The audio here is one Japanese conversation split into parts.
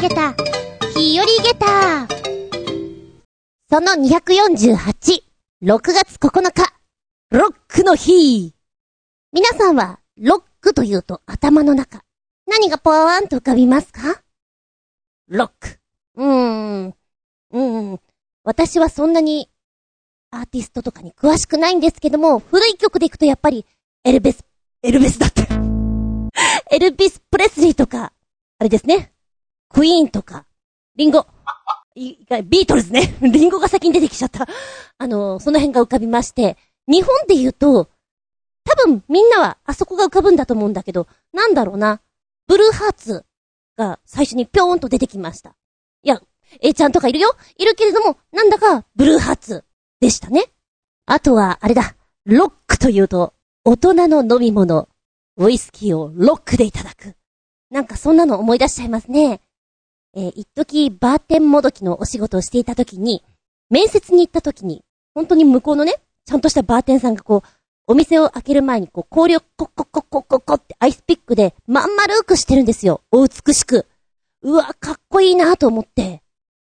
げた、日和げた。その248、6月9日、ロックの日。皆さんは、ロックというと頭の中、何がポワーンと浮かびますか？ロック。うーん。うーん。私はそんなに、アーティストとかに詳しくないんですけども、古い曲でいくとやっぱり、エルベス、エルベスだって。エルビス・プレスリーとか、あれですね。クイーンとか、リンゴ。ビートルズね。リンゴが先に出てきちゃった。あの、その辺が浮かびまして、日本で言うと、多分みんなはあそこが浮かぶんだと思うんだけど、なんだろうな。ブルーハーツが最初にぴょーんと出てきました。いや、A ちゃんとかいるよいるけれども、なんだかブルーハーツでしたね。あとは、あれだ。ロックというと、大人の飲み物、ウイスキーをロックでいただく。なんかそんなの思い出しちゃいますね。えー、一時バーテンもどきのお仕事をしていた時に、面接に行った時に、本当に向こうのね、ちゃんとしたバーテンさんがこう、お店を開ける前にこう、氷をコッコッコッコッコッコってアイスピックでまん丸くしてるんですよ。お美しく。うわ、かっこいいなと思って。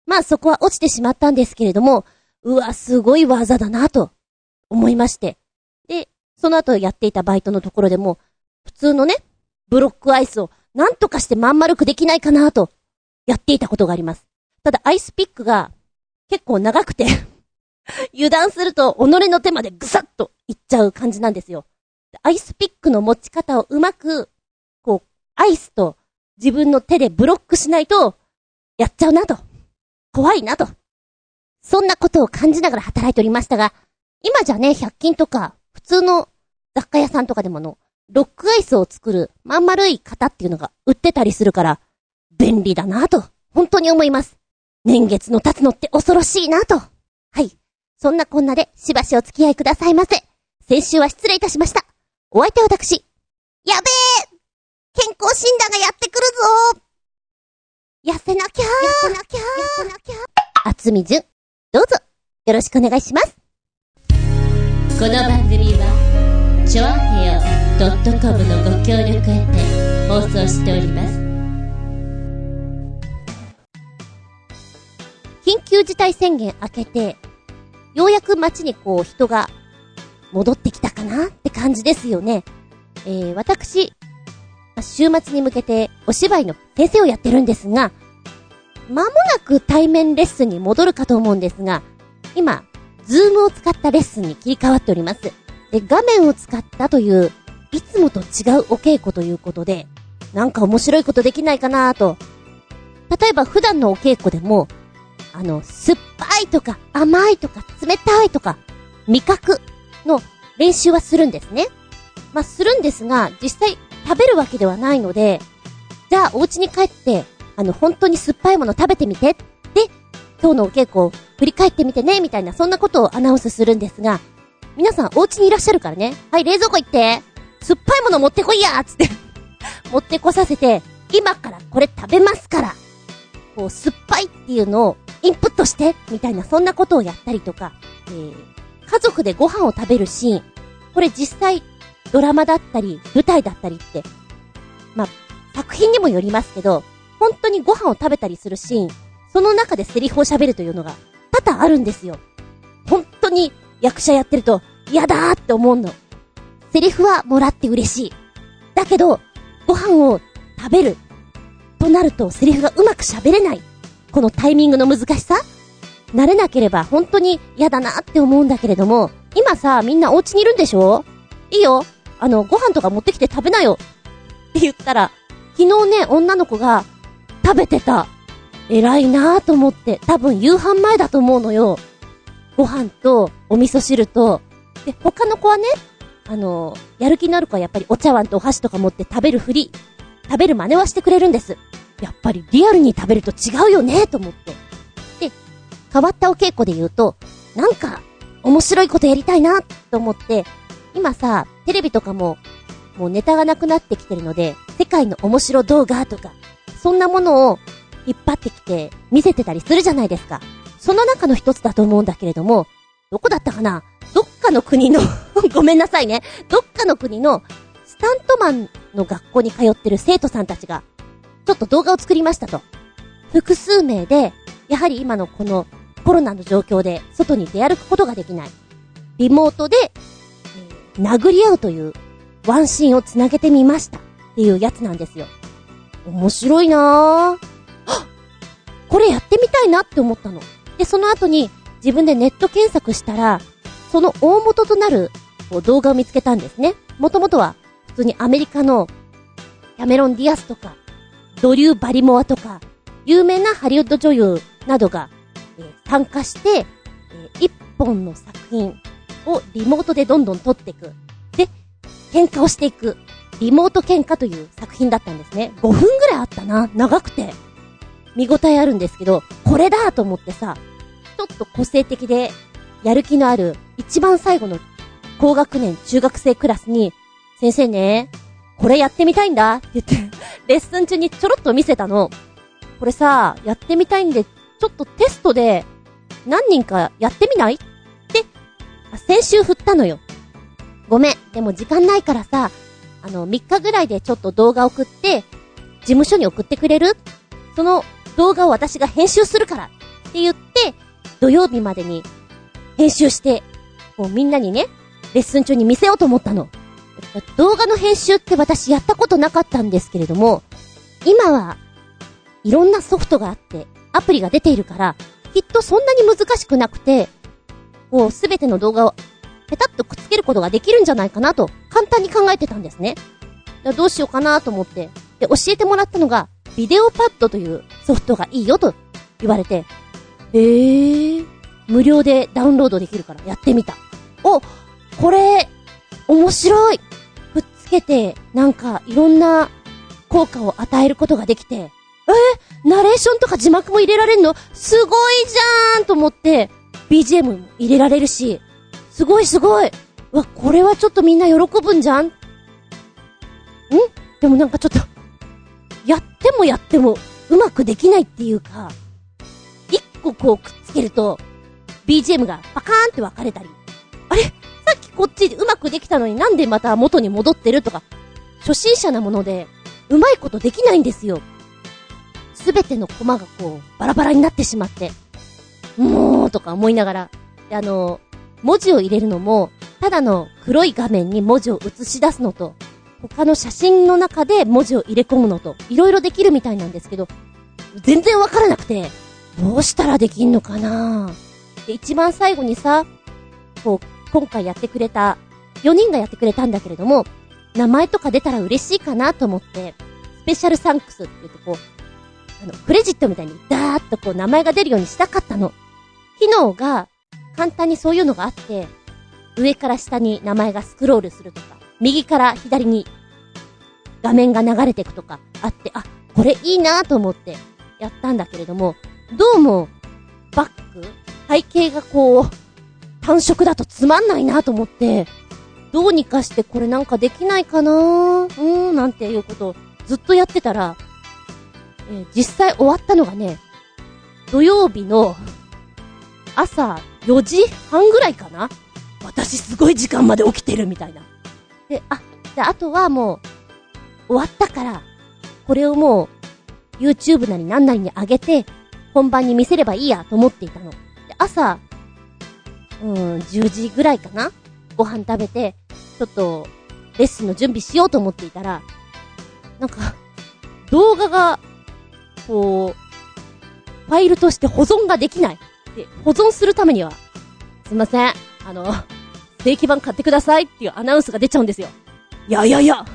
まあそこは落ちてしまったんですけれども、うわ、すごい技だなと思いまして。で、その後やっていたバイトのところでも、普通のね、ブロックアイスをなんとかしてまん丸くできないかなと、やっていたことがあります。ただアイスピックが結構長くて 油断すると己の手までぐさっといっちゃう感じなんですよ。アイスピックの持ち方をうまく、こう、アイスと自分の手でブロックしないと、やっちゃうなと。怖いなと。そんなことを感じながら働いておりましたが、今じゃね、100均とか、普通の雑貨屋さんとかでもの、ロックアイスを作るまん丸い型っていうのが売ってたりするから、便利だなと、本当に思います。年月の経つのって恐ろしいなと。はい。そんなこんなでしばしお付き合いくださいませ。先週は失礼いたしました。お相手は私。やべえ健康診断がやってくるぞ痩せなきゃ痩せなきゃ痩せなきゃあつみじゅん、どうぞ、よろしくお願いします。この番組は、ちょあへよ .com のご協力へて放送しております。緊急事態宣言明けて、ようやく街にこう人が戻ってきたかなって感じですよね。えー、私、週末に向けてお芝居の先生をやってるんですが、間もなく対面レッスンに戻るかと思うんですが、今、ズームを使ったレッスンに切り替わっております。で、画面を使ったといういつもと違うお稽古ということで、なんか面白いことできないかなと。例えば普段のお稽古でも、あの、酸っぱいとか甘いとか冷たいとか、味覚の練習はするんですね。まあ、するんですが、実際食べるわけではないので、じゃあお家に帰って、あの、本当に酸っぱいもの食べてみて。で、今日のお稽古を振り返ってみてね、みたいな、そんなことをアナウンスするんですが、皆さんお家にいらっしゃるからね。はい、冷蔵庫行って。酸っぱいもの持ってこいやつって持ってこさせて、今からこれ食べますから、こう、酸っぱいっていうのをインプットして、みたいなそんなことをやったりとか、えー、家族でご飯を食べるシーン、これ実際、ドラマだったり、舞台だったりって、まあ、作品にもよりますけど、本当にご飯を食べたりするシーン、その中でセリフを喋るというのが多々あるんですよ。本当に役者やってると嫌だーって思うの。セリフはもらって嬉しい。だけど、ご飯を食べる。となると、セリフがうまく喋れない。このタイミングの難しさ？慣れなければ本当に嫌だなって思うんだけれども、今さ、みんなお家にいるんでしょ？いいよ。あの、ご飯とか持ってきて食べなよ。って言ったら、昨日ね、女の子が食べてた。偉いなぁと思って、多分夕飯前だと思うのよ。ご飯とお味噌汁と、で、他の子はね、あの、やる気のある子はやっぱりお茶碗とお箸とか持って食べるふり、食べる真似はしてくれるんです。やっぱりリアルに食べると違うよね、と思って。で、変わったお稽古で言うと、なんか、面白いことやりたいな、と思って、今さ、テレビとかも、もうネタがなくなってきてるので、世界の面白動画とか、そんなものを引っ張ってきて見せてたりするじゃないですか。その中の一つだと思うんだけれども、どこだったかな？どっかの国の ごめんなさいね。どっかの国のスタントマンの学校に通ってる生徒さんたちが、ちょっと動画を作りましたと。複数名で、やはり今のこのコロナの状況で外に出歩くことができない。リモートで、えー殴り合うというワンシーンをつなげてみましたっていうやつなんですよ。面白いなぁ。これやってみたいなって思ったの。で、その後に自分でネット検索したら、その大元となる動画を見つけたんですね。もともとは普通にアメリカのキャメロン・ディアスとか、ドリュー・バリモアとか、有名なハリウッド女優などが、えー参加して、えー一本の作品をリモートでどんどん撮っていく。で、喧嘩をしていく。リモート喧嘩という作品だったんですね。5分ぐらいあったな。長くて。見応えあるんですけど、これだと思ってさ、ちょっと個性的で、やる気のある、一番最後の高学年中学生クラスに、先生ね、これやってみたいんだって言って、レッスン中にちょろっと見せたの。これさ、やってみたいんで、ちょっとテストで、何人かやってみない？って、先週振ったのよ。ごめん、でも時間ないからさ、あの、3日ぐらいでちょっと動画送って、事務所に送ってくれる？その動画を私が編集するからって言って、土曜日までに編集して、こうみんなにね、レッスン中に見せようと思ったの。動画の編集って私やったことなかったんですけれども、今はいろんなソフトがあって、アプリが出ているから、きっとそんなに難しくなくて、こうすべての動画をペタッとくっつけることができるんじゃないかなと、簡単に考えてたんですね。どうしようかなと思って、で、教えてもらったのが、ビデオパッドというソフトがいいよと言われて、えー、無料でダウンロードできるからやってみた。お、これ、面白いけて、なんか、いろんな効果を与えることができて、え？ー、ナレーションとか字幕も入れられるの？すごいじゃーんと思って、BGM も入れられるし、すごいすごい。わ、これはちょっとみんな喜ぶんじゃん？ん？でもなんかちょっと、やってもやってもうまくできないっていうか、一個こうくっつけると、BGM がパカーンって分かれたり、こっちでうまくできたのになんでまた元に戻ってるとか、初心者なもので、うまいことできないんですよ。すべてのコマがこう、バラバラになってしまって、もう、とか思いながら、で、あの、文字を入れるのも、ただの黒い画面に文字を映し出すのと、他の写真の中で文字を入れ込むのと、いろいろできるみたいなんですけど、全然わからなくて、どうしたらできんのかなで、一番最後にさ、こう、今回やってくれた、4人がやってくれたんだけれども、名前とか出たら嬉しいかなと思って、スペシャルサンクスって言ってこう、あの、クレジットみたいにダーッとこう名前が出るようにしたかったの。機能が簡単にそういうのがあって、上から下に名前がスクロールするとか、右から左に画面が流れていくとかあって、あ、これいいなと思ってやったんだけれども、どうもバック背景がこう、単色だとつまんないなと思って、どうにかしてこれなんかできないかなうーん、なんていうことをずっとやってたら、えー実際終わったのがね、土曜日の朝4時半ぐらいかな私すごい時間まで起きてるみたいな。で、あ、で、あとはもう、終わったから、これをもう、YouTube なり何なりに上げて、本番に見せればいいやと思っていたの。で、朝、うん、10時ぐらいかな？ご飯食べて、ちょっと、レッスンの準備しようと思っていたら、なんか、動画が、こう、ファイルとして保存ができない。で、保存するためには、すいません、あの、正規版買ってくださいっていうアナウンスが出ちゃうんですよ。いやいやいや、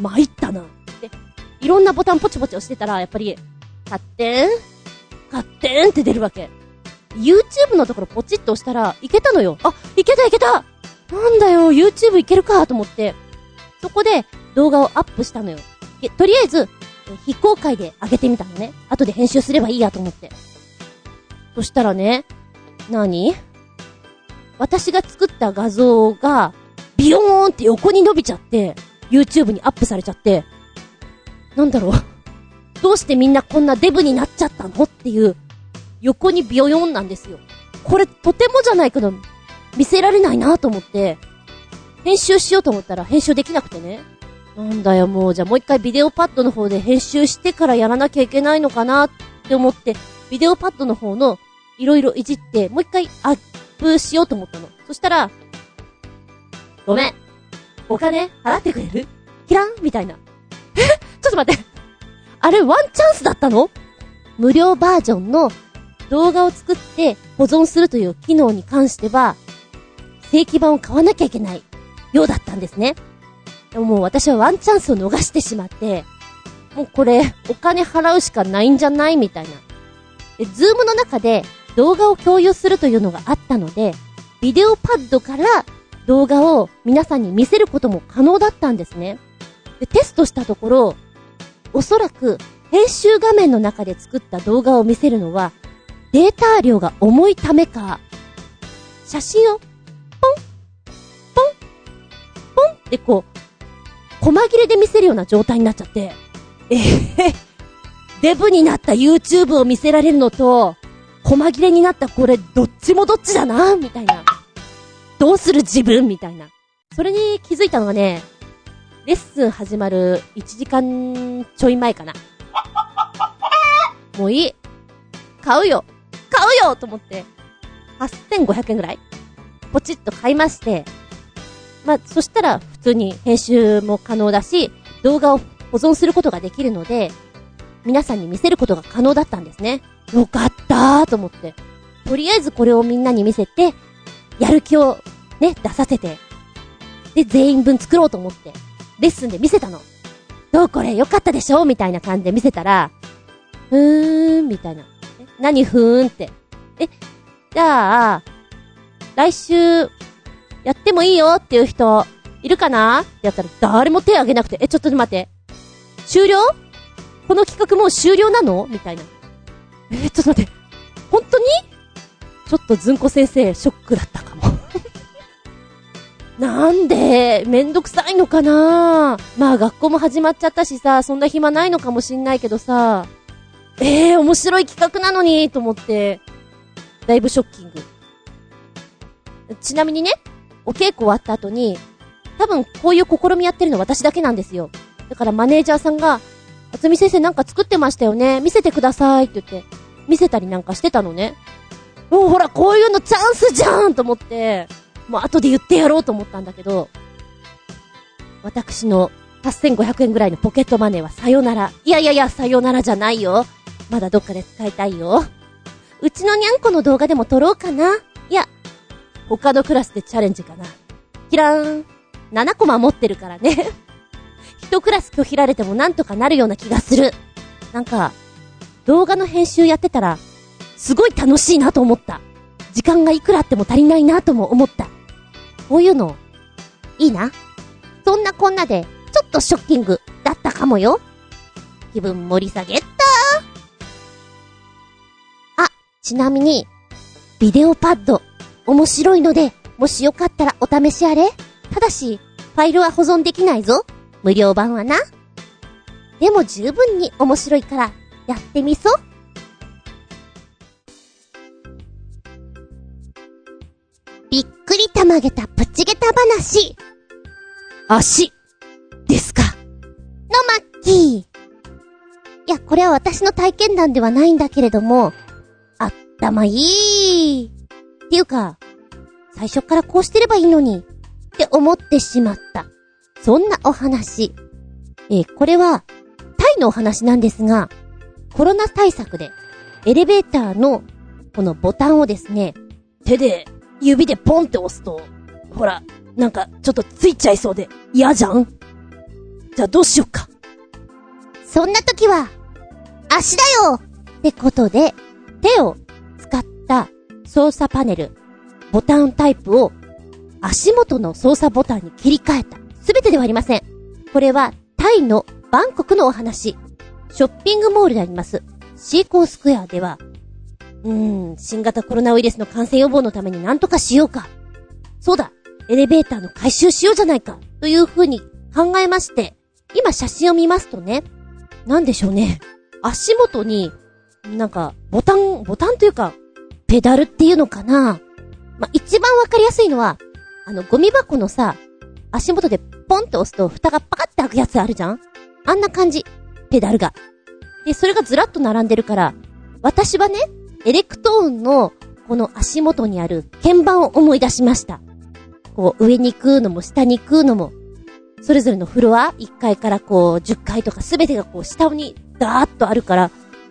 参ったな。で、いろんなボタンポチポチ押してたら、やっぱり、買ってん？買ってん？って出るわけ。YouTube のところポチッと押したら、いけたのよ。あ、いけたいけたなんだよ、YouTube いけるかと思って、そこで動画をアップしたのよ。えとりあえず、非公開で上げてみたのね。後で編集すればいいやと思って。そしたらね、なに私が作った画像が、ビヨーンって横に伸びちゃって、YouTube にアップされちゃって、なんだろう。どうしてみんなこんなデブになっちゃったの？っていう、横にビヨヨンなんですよ。これとてもじゃないけど、見せられないなと思って、編集しようと思ったら編集できなくてね。なんだよもう、じゃあもう一回ビデオパッドの方で編集してからやらなきゃいけないのかな。って思って、ビデオパッドの方のいろいろいじって、もう一回アップしようと思ったの。そしたら、ごめん。お金払ってくれる？キランみたいな。え？ちょっと待って。あれワンチャンスだったの？無料バージョンの動画を作って保存するという機能に関しては、正規版を買わなきゃいけないようだったんですね。でももう私はワンチャンスを逃してしまって、もうこれ、お金払うしかないんじゃないみたいな。で、 Zoom の中で動画を共有するというのがあったので、 VideoPad から動画を皆さんに見せることも可能だったんですね。で、テストしたところ、おそらく編集画面の中で作った動画を見せるのは、データ量が重いためか、写真を、ポン、ポン、ポンってこう、細切れで見せるような状態になっちゃって、えへデブになった YouTube を見せられるのと、細切れになったこれ、どっちもどっちだな、みたいな。どうする自分みたいな。それに気づいたのがね、レッスン始まる1時間ちょい前かな。もういい。買うよ買うよと思って、8500円ぐらいポチッと買いまして、まあ、そしたら普通に編集も可能だし、動画を保存することができるので、皆さんに見せることが可能だったんですね。よかったーと思って。とりあえずこれをみんなに見せて、やる気をね、出させて、で、全員分作ろうと思って、レッスンで見せたの。どうこれよかったでしょ？みたいな感じで見せたら、ふーん、みたいな。何ふーんって。え、じゃあ、来週、やってもいいよっていう人、いるかな？ってやったら誰も手挙げなくて、え、ちょっと待って。終了？この企画もう終了なの？みたいな。えちょっと待って。本当に？ちょっとずんこ先生、ショックだったかも。なんで、めんどくさいのかな？まあ学校も始まっちゃったしさ、そんな暇ないのかもしんないけどさ、ええー、面白い企画なのに、と思って、だいぶショッキング。ちなみにね、お稽古終わった後に、多分こういう試みやってるの私だけなんですよ。だからマネージャーさんが、あつみ先生なんか作ってましたよね見せてくださいって言って、見せたりなんかしてたのね。もうほら、こういうのチャンスじゃんと思って、もう後で言ってやろうと思ったんだけど、私の8500円ぐらいのポケットマネーはさよなら。いやいやいや、さよならじゃないよ。まだどっかで使いたいよ。うちのにゃんこの動画でも撮ろうかな。いや、他のクラスでチャレンジかな。キラーン。7コマ持ってるからね。一クラス拒否られてもなんとかなるような気がする。なんか、動画の編集やってたら、すごい楽しいなと思った。時間がいくらあっても足りないなとも思った。こういうの、いいな。そんなこんなで、ちょっとショッキングだったかもよ。気分盛り下げた、ちなみに、ビデオパッド、面白いので、もしよかったらお試しあれただし、ファイルは保存できないぞ。無料版はな。でも十分に面白いから、やってみそ。びっくりたまげたプチゲタ話。足、ですか。のマッキー。いや、これは私の体験談ではないんだけれども、あったまいい。っていうか、最初からこうしてればいいのに、って思ってしまった。そんなお話。えー、これは、タイのお話なんですが、コロナ対策で、エレベーターの、このボタンをですね、手で、指でポンって押すと、ほら、なんか、ちょっとついちゃいそうで、嫌じゃん？じゃあどうしよっか。そんな時は、足だよってことで、手をた操作パネル、ボタンタイプを足元の操作ボタンに切り替えた。すべてではありません。これはタイのバンコクのお話。ショッピングモールであります。シーコースクエアでは、うーん、新型コロナウイルスの感染予防のために何とかしようか。そうだ、エレベーターの回収しようじゃないか。という風に考えまして、今写真を見ますとね、なんでしょうね。足元に、なんか、ボタン、ボタンというか、ペダルっていうのかな？まあ、一番わかりやすいのは、あの、ゴミ箱のさ、足元でポンって押すと蓋がパカって開くやつあるじゃん？あんな感じ。ペダルが。で、それがずらっと並んでるから、私はね、エレクトーンのこの足元にある鍵盤を思い出しました。こう、上に行くのも下に行くのも、それぞれのフロア、1階からこう、10階とかすべてがこう、下にダーッとあるから、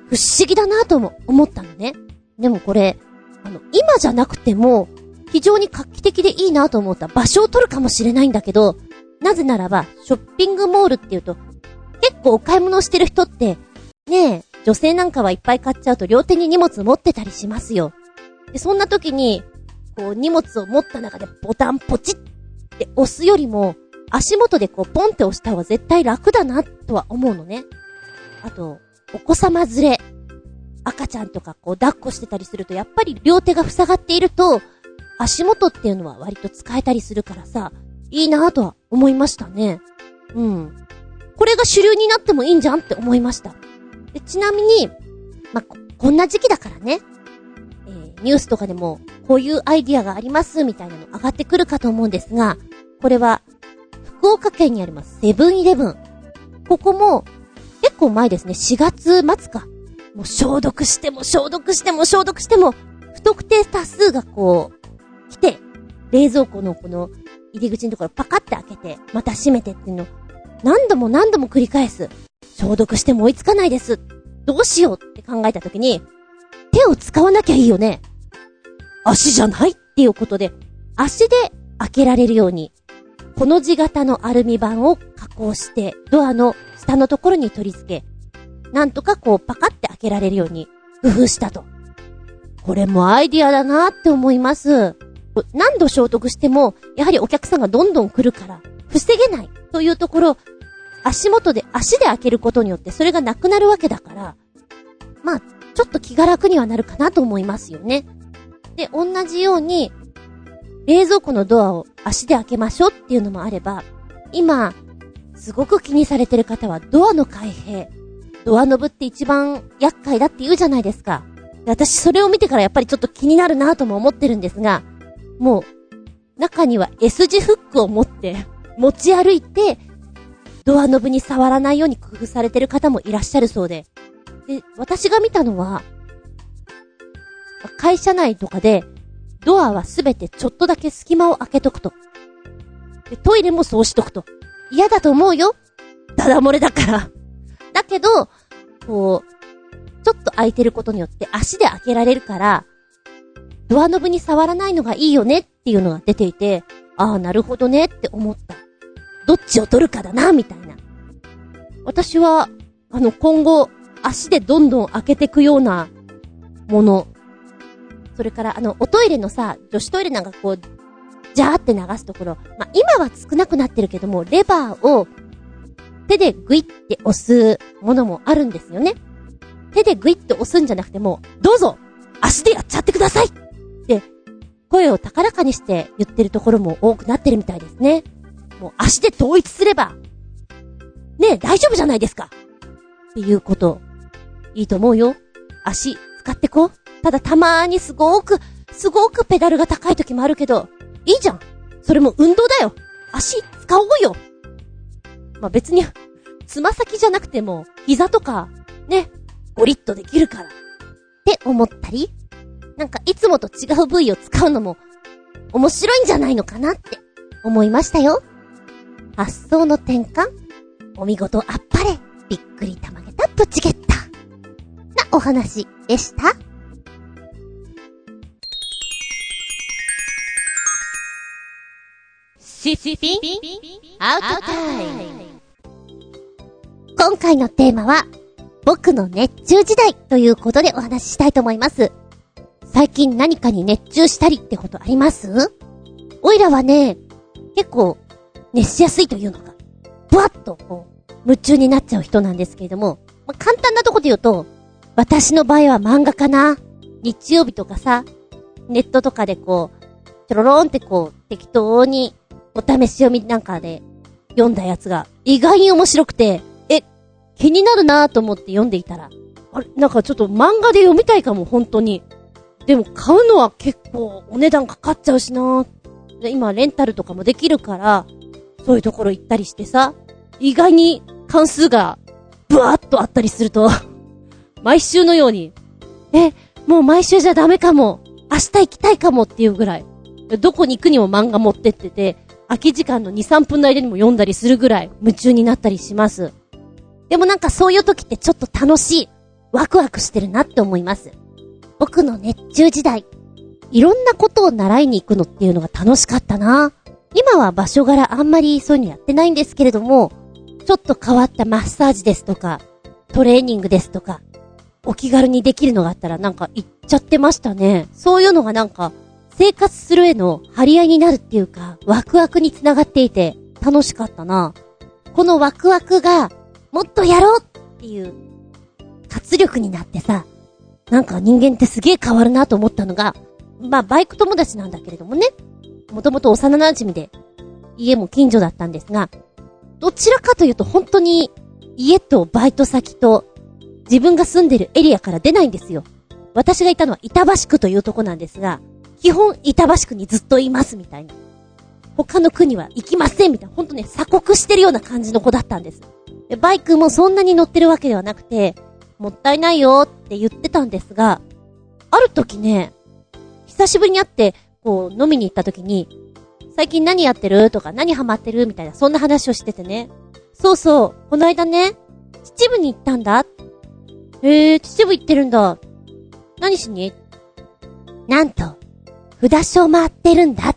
不思議だなとも思ったのね。でもこれ、あの、今じゃなくても、非常に画期的でいいなと思った場所を取るかもしれないんだけど、なぜならば、ショッピングモールっていうと、結構お買い物してる人って、ねえ、女性なんかはいっぱい買っちゃうと両手に荷物持ってたりしますよ。で、そんな時に、こう荷物を持った中でボタンポチって押すよりも、足元でこうポンって押した方が絶対楽だなとは思うのね。あと、お子様連れ、赤ちゃんとかこう抱っこしてたりすると、やっぱり両手が塞がっていると、足元っていうのは割と使えたりするからさ、いいなぁとは思いましたね。うん。これが主流になってもいいんじゃんって思いました。で、ちなみに、まこ、こんな時期だからね、えー、ニュースとかでも、こういうアイディアがありますみたいなの上がってくるかと思うんですが、これは、福岡県にありますセブンイレブン。ここも、結構前ですね、4月末か。もう消毒しても消毒しても消毒しても、不特定多数がこう、来て、冷蔵庫のこの入り口のところパカって開けて、また閉めてっていうの、何度も何度も繰り返す。消毒しても追いつかないです。どうしようって考えたときに、手を使わなきゃいいよね。足じゃないっていうことで、足で開けられるように、この字型のアルミ板を加工して、ドアの下のところに取り付け、なんとかこうパカって開けられるように工夫したと。これもアイディアだなって思います。何度消毒しても、やはりお客さんがどんどん来るから、防げないというところ、足元で足で開けることによってそれがなくなるわけだから、まあ、ちょっと気が楽にはなるかなと思いますよね。で、同じように、冷蔵庫のドアを足で開けましょうっていうのもあれば、今、すごく気にされてる方はドアの開閉。ドアノブって一番厄介だって言うじゃないですか。私それを見てからやっぱりちょっと気になるなとも思ってるんですが、もう、中には S 字フックを持って、持ち歩いて、ドアノブに触らないように工夫されてる方もいらっしゃるそうで。で、私が見たのは、会社内とかで、ドアはすべてちょっとだけ隙間を開けとくと。で、トイレもそうしとくと。嫌だと思うよ。ダダ漏れだから。だけど、こう、ちょっと開いてることによって足で開けられるから、ドアノブに触らないのがいいよねっていうのが出ていて、ああ、なるほどねって思った。どっちを取るかだな、みたいな。私は、あの、今後、足でどんどん開けてくようなもの。それから、あの、おトイレのさ、女子トイレなんかこう、ジャーって流すところ。まあ、今は少なくなってるけども、レバーを手でグイって押すものもあるんですよね。手でグイって押すんじゃなくても、どうぞ足でやっちゃってくださいって声を高らかにして言ってるところも多くなってるみたいですね。もう足で統一すれば、ねえ、大丈夫じゃないですかっていうこと、いいと思うよ。足、使ってこう。ただたまーにすごーく、すごーくペダルが高い時もあるけど、いいじゃん。それも運動だよ。足、使おうよ。まあ、別に、つま先じゃなくても、膝とか、ね、ゴリッとできるから。って思ったり、なんかいつもと違う部位を使うのも、面白いんじゃないのかなって思いましたよ。発想の転換お見事あっぱれびっくりたまげたプチゲッタなお話でした。シシピンアウトタイム今回のテーマは、僕の熱中時代ということでお話ししたいと思います。最近何かに熱中したりってことあります？おいらはね、結構、熱しやすいというのか、ブワッとこう、夢中になっちゃう人なんですけれども、まあ、簡単なとこで言うと、私の場合は漫画かな。日曜日とかさ、ネットとかでこう、ちょろろんってこう、適当に、お試し読みなんかで読んだやつが、意外に面白くて、気になるなぁと思って読んでいたら、あれ、なんかちょっと漫画で読みたいかも、本当に。でも買うのは結構お値段かかっちゃうしな今レンタルとかもできるから、そういうところ行ったりしてさ、意外に関数がブワーッとあったりすると 毎週のようにえ、もう毎週じゃダメかも。明日行きたいかもっていうぐらい。どこに行くにも漫画持ってってて、空き時間の2、3分の間にも読んだりするぐらい夢中になったりします。でもなんかそういう時ってちょっと楽しい。ワクワクしてるなって思います。僕の熱中時代。いろんなことを習いに行くのっていうのが楽しかったな。今は場所柄あんまりそういうのやってないんですけれども、ちょっと変わったマッサージですとか、トレーニングですとか、お気軽にできるのがあったらなんか行っちゃってましたね。そういうのがなんか、生活するへの張り合いになるっていうか、ワクワクにつながっていて、楽しかったな。このワクワクが、もっとやろうっていう、活力になってさ、なんか人間ってすげえ変わるなと思ったのが、まあバイク友達なんだけれどもね、もともと幼馴染で、家も近所だったんですが、どちらかというと本当に家とバイト先と自分が住んでるエリアから出ないんですよ。私がいたのは板橋区というとこなんですが、基本板橋区にずっといますみたいな。他の区には行きませんみたいな。ほんとね、鎖国してるような感じの子だったんです。バイクもそんなに乗ってるわけではなくて、もったいないよって言ってたんですが、ある時ね、久しぶりに会って、こう、飲みに行った時に、最近何やってるとか何ハマってるみたいな、そんな話をしててね。そうそう、この間ね、秩父に行ったんだ。へえ、秩父行ってるんだ。何しに？なんと、札所回ってるんだ。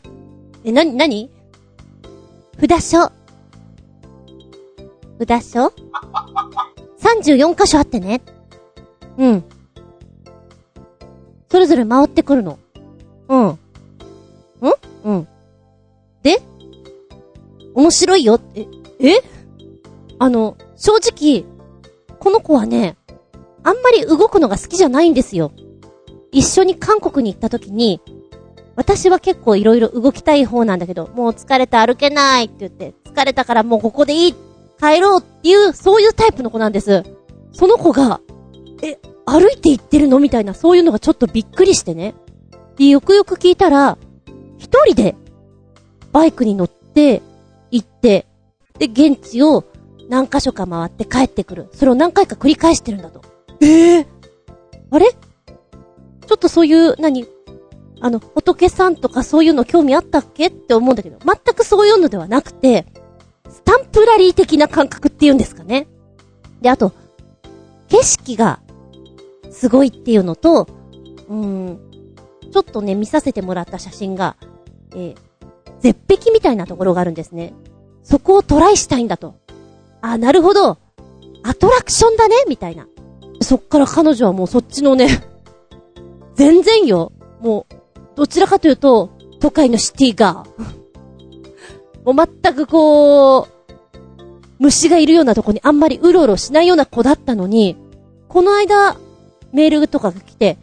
え、なに、なに札所。?34 箇所あってね。うん。それぞれ回ってくるの。うん。ん？うん。で？面白いよ。え、え？あの、正直、この子はね、あんまり動くのが好きじゃないんですよ。一緒に韓国に行った時に、私は結構いろいろ動きたい方なんだけど、もう疲れて歩けないって言って、疲れたからもうここでいいって、帰ろうっていう、そういうタイプの子なんです。その子が、え、歩いて行ってるのみたいな、そういうのがちょっとびっくりしてね。で、よくよく聞いたら、一人で、バイクに乗って、行って、で、現地を何箇所か回って帰ってくる。それを何回か繰り返してるんだと。ええー、あれ？ちょっとそういう、何？あの、仏さんとかそういうの興味あったっけ？って思うんだけど、全くそういうのではなくて、スタンプラリー的な感覚っていうんですかね。で、あと、景色が、すごいっていうのと、うん、ちょっとね、見させてもらった写真が、えー、絶壁みたいなところがあるんですね。そこをトライしたいんだと。あ、なるほど。アトラクションだねみたいな。そっから彼女はもうそっちのね、全然よ。もう、どちらかというと、都会のシティガー。もう全くこう、虫がいるようなとこにあんまりうろうろしないような子だったのに、この間、メールとかが来て、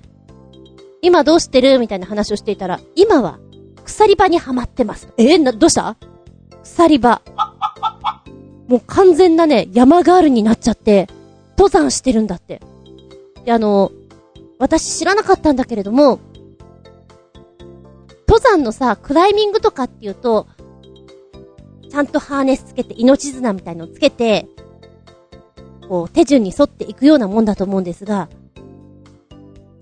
今どうしてるみたいな話をしていたら、今は、鎖場にはまってます。えー、な、どうした？鎖場。もう完全なね、山ガールになっちゃって、登山してるんだって。で、あの、私知らなかったんだけれども、登山のさ、クライミングとかっていうと、ちゃんとハーネスつけて、命綱みたいのつけて、こう、手順に沿っていくようなもんだと思うんですが、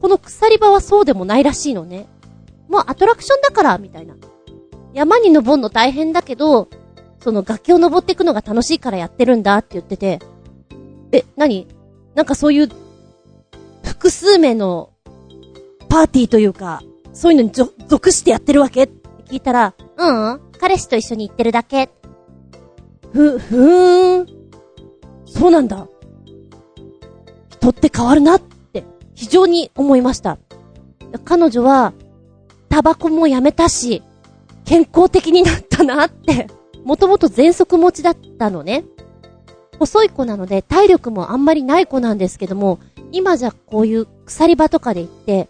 この鎖場はそうでもないらしいのね。もうアトラクションだから、みたいな。山に登るの大変だけど、その崖を登っていくのが楽しいからやってるんだって言ってて、え、何？なんかそういう、複数名のパーティーというか、そういうのに属してやってるわけ？って聞いたら、うん、うん、彼氏と一緒に行ってるだけ。ふ、ふーん。そうなんだ。人って変わるなって非常に思いました。彼女は、タバコもやめたし、健康的になったなって。もともと喘息持ちだったのね。細い子なので体力もあんまりない子なんですけども、今じゃこういう鎖場とかで行って、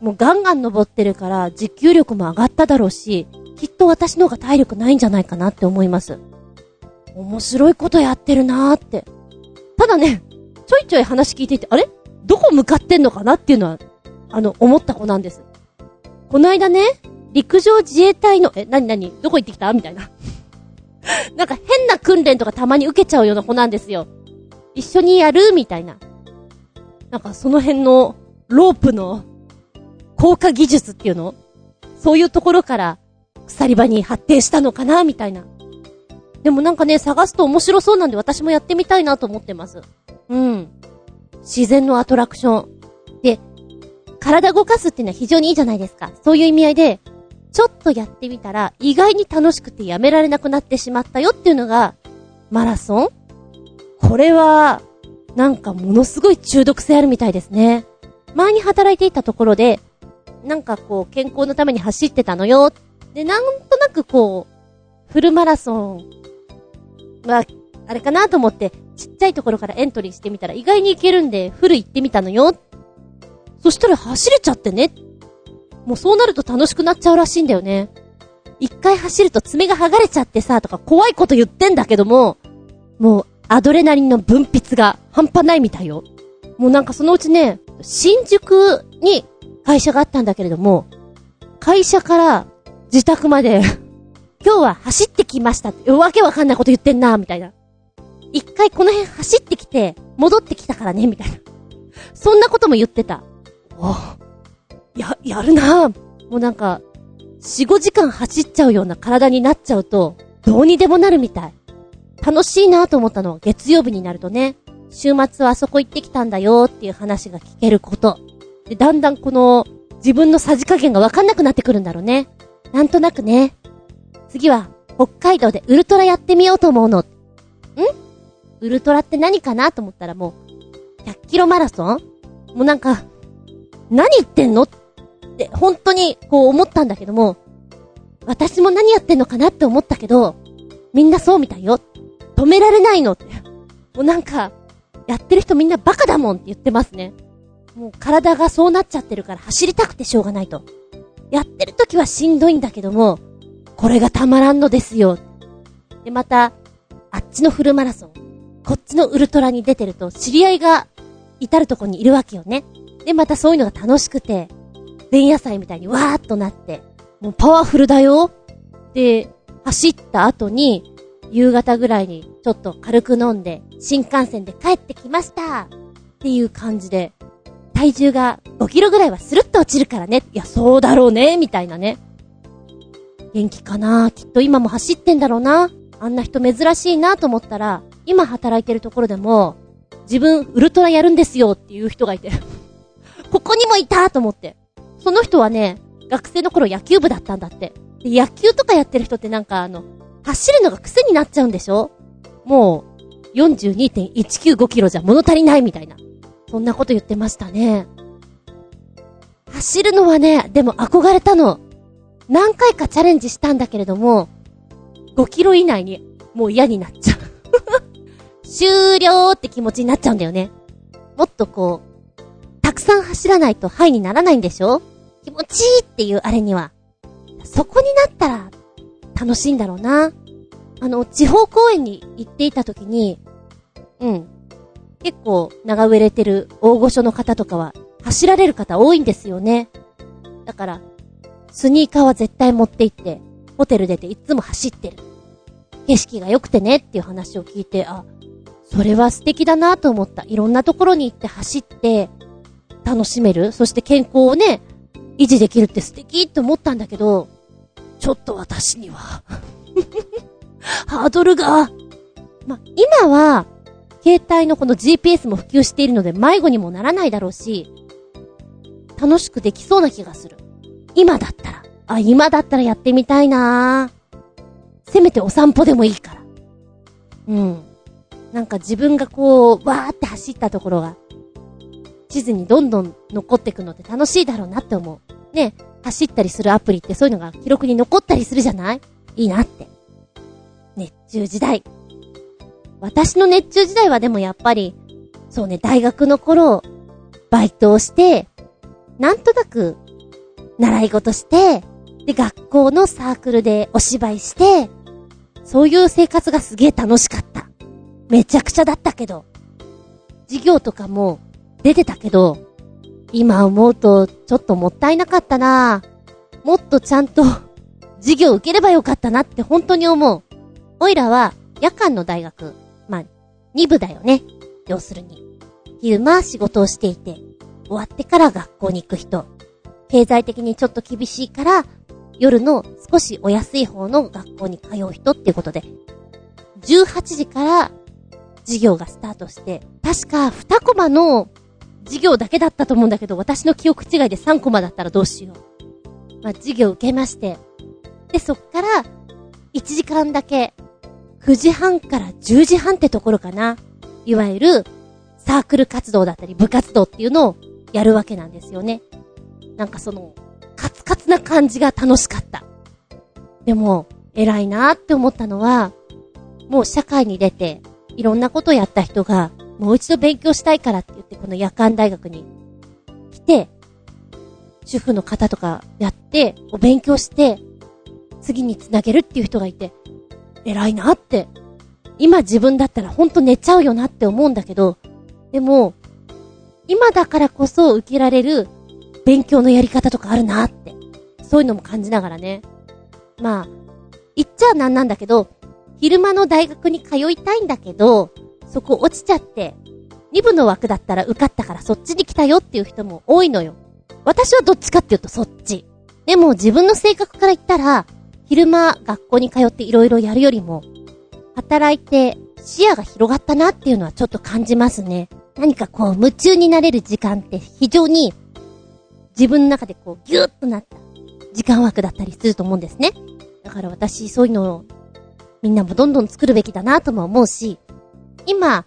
もうガンガン登ってるから持久力も上がっただろうし、きっと私の方が体力ないんじゃないかなって思います。面白いことやってるなーって。ただね、ちょいちょい話聞いていて、あれ？どこ向かってんのかなっていうのは、あの、思った子なんです。この間ね、陸上自衛隊の、え、なになにどこ行ってきた？みたいな。なんか変な訓練とかたまに受けちゃうような子なんですよ。一緒にやる？みたいな。なんかその辺のロープの効果技術っていうの？そういうところから鎖場に発展したのかなみたいな。でもなんかね、探すと面白そうなんで私もやってみたいなと思ってます。うん。自然のアトラクション。で、体動かすっていうのは非常にいいじゃないですか。そういう意味合いで、ちょっとやってみたら意外に楽しくてやめられなくなってしまったよっていうのが、マラソン？これは、なんかものすごい中毒性あるみたいですね。前に働いていたところで、なんかこう、健康のために走ってたのよ。で、なんとなくこう、フルマラソンは、あれかなと思って、ちっちゃいところからエントリーしてみたら意外にいけるんで、フル行ってみたのよ。そしたら走れちゃってね。もうそうなると楽しくなっちゃうらしいんだよね。一回走ると爪が剥がれちゃってさ、とか怖いこと言ってんだけども、もうアドレナリンの分泌が半端ないみたいよ。もうなんかそのうちね、新宿に会社があったんだけれども、会社から自宅まで 今日は走ってきましたって、わけわかんないこと言ってんな、みたいな。一回この辺走ってきて、戻ってきたからね、みたいな。そんなことも言ってた。おや、やるなもうなんか、4、5時間走っちゃうような体になっちゃうと、どうにでもなるみたい。楽しいなと思ったのは月曜日になるとね、週末はあそこ行ってきたんだよっていう話が聞けること。で、だんだんこの、自分のさじ加減がわかんなくなってくるんだろうね。なんとなくね。次は、北海道でウルトラやってみようと思うの。ん？ウルトラって何かなと思ったらもう、100キロマラソン？もうなんか、何言ってんの？って、本当にこう思ったんだけども、私も何やってんのかなって思ったけど、みんなそうみたいよ。止められないのって。もうなんか、やってる人みんなバカだもんって言ってますね。もう体がそうなっちゃってるから走りたくてしょうがないと。やってる時はしんどいんだけども、これがたまらんのですよ。で、また、あっちのフルマラソン、こっちのウルトラに出てると、知り合いが至るとこにいるわけよね。で、またそういうのが楽しくて、前夜祭みたいにわーっとなって、もうパワフルだよ。で、走った後に、夕方ぐらいにちょっと軽く飲んで、新幹線で帰ってきましたっていう感じで、体重が5キロぐらいはスルッと落ちるからね。いや、そうだろうね、みたいなね。元気かな？きっと今も走ってんだろうな。あんな人珍しいなと思ったら、今働いてるところでも、自分ウルトラやるんですよっていう人がいて ここにもいたと思って。その人はね、学生の頃野球部だったんだって。で、野球とかやってる人ってなんかあの、走るのが癖になっちゃうんでしょ？もう、42.195キロじゃ物足りないみたいな。そんなこと言ってましたね。走るのはね、でも憧れたの。何回かチャレンジしたんだけれども、5キロ以内にもう嫌になっちゃう 終了って気持ちになっちゃうんだよね。もっとこう、たくさん走らないとハイにならないんでしょ？気持ちいいっていうあれには。そこになったら、楽しいんだろうな。あの、地方公園に行っていた時に、うん。結構、長植れてる大御所の方とかは、走られる方多いんですよね。だから、スニーカーは絶対持って行って、ホテル出ていつも走ってる。景色が良くてねっていう話を聞いて、あ、それは素敵だなと思った。いろんなところに行って走って、楽しめるそして健康をね、維持できるって素敵って思ったんだけど、ちょっと私には ハードルが、ま、今は、携帯のこの GPS も普及しているので迷子にもならないだろうし、楽しくできそうな気がする。今だったら。あ、今だったらやってみたいなせめてお散歩でもいいから。うん。なんか自分がこう、わーって走ったところが、地図にどんどん残っていくのって楽しいだろうなって思う。ね、走ったりするアプリってそういうのが記録に残ったりするじゃない？いいなって。熱中時代。私の熱中時代はでもやっぱり、そうね、大学の頃、バイトをして、なんとなく習い事して、で、学校のサークルでお芝居して、そういう生活がすげえ楽しかった。めちゃくちゃだったけど。授業とかも出てたけど、今思うとちょっともったいなかったなもっとちゃんと授業受ければよかったなって本当に思う。おいらは夜間の大学、2部だよね。要するに。昼間仕事をしていて、終わってから学校に行く人。経済的にちょっと厳しいから、夜の少しお安い方の学校に通う人っていうことで、18時から授業がスタートして、確か2コマの授業だけだったと思うんだけど、私の記憶違いで3コマだったらどうしよう。まあ、授業受けまして。で、そっから、1時間だけ、9時半から10時半ってところかな。いわゆる、サークル活動だったり部活動っていうのをやるわけなんですよね。なんかその、カツカツな感じが楽しかった。でも、偉いなって思ったのは、もう社会に出て、いろんなことをやった人が、もう一度勉強したいからって言って、この夜間大学に来て、主婦の方とかやって、お勉強して、次につなげるっていう人がいて、偉いなって。今自分だったらほんと寝ちゃうよなって思うんだけど、でも、今だからこそ受けられる勉強のやり方とかあるなって。そういうのも感じながらね。まあ、言っちゃなんなんだけど、昼間の大学に通いたいんだけど、そこ落ちちゃって、2部の枠だったら受かったからそっちに来たよっていう人も多いのよ。私はどっちかっていうとそっち。でも自分の性格から言ったら、昼間学校に通って色々やるよりも、働いて視野が広がったなっていうのはちょっと感じますね。何かこう夢中になれる時間って非常に自分の中でこうギューッとなった時間枠だったりすると思うんですね。だから私そういうのをみんなもどんどん作るべきだなとも思うし、今、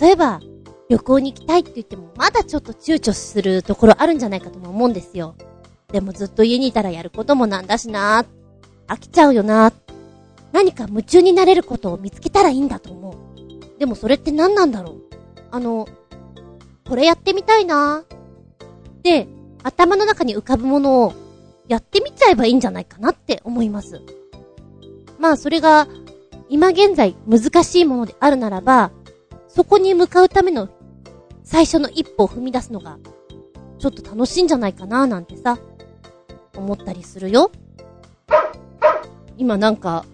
例えば旅行に行きたいって言ってもまだちょっと躊躇するところあるんじゃないかとも思うんですよ。でもずっと家にいたらやることもなんだしな飽きちゃうよな何か夢中になれることを見つけたらいいんだと思う。でもそれって何なんだろうあの、これやってみたいなで、頭の中に浮かぶものをやってみちゃえばいいんじゃないかなって思います。まあそれが今現在難しいものであるならば、そこに向かうための最初の一歩を踏み出すのがちょっと楽しいんじゃないかななんてさ、思ったりするよ。今なんか、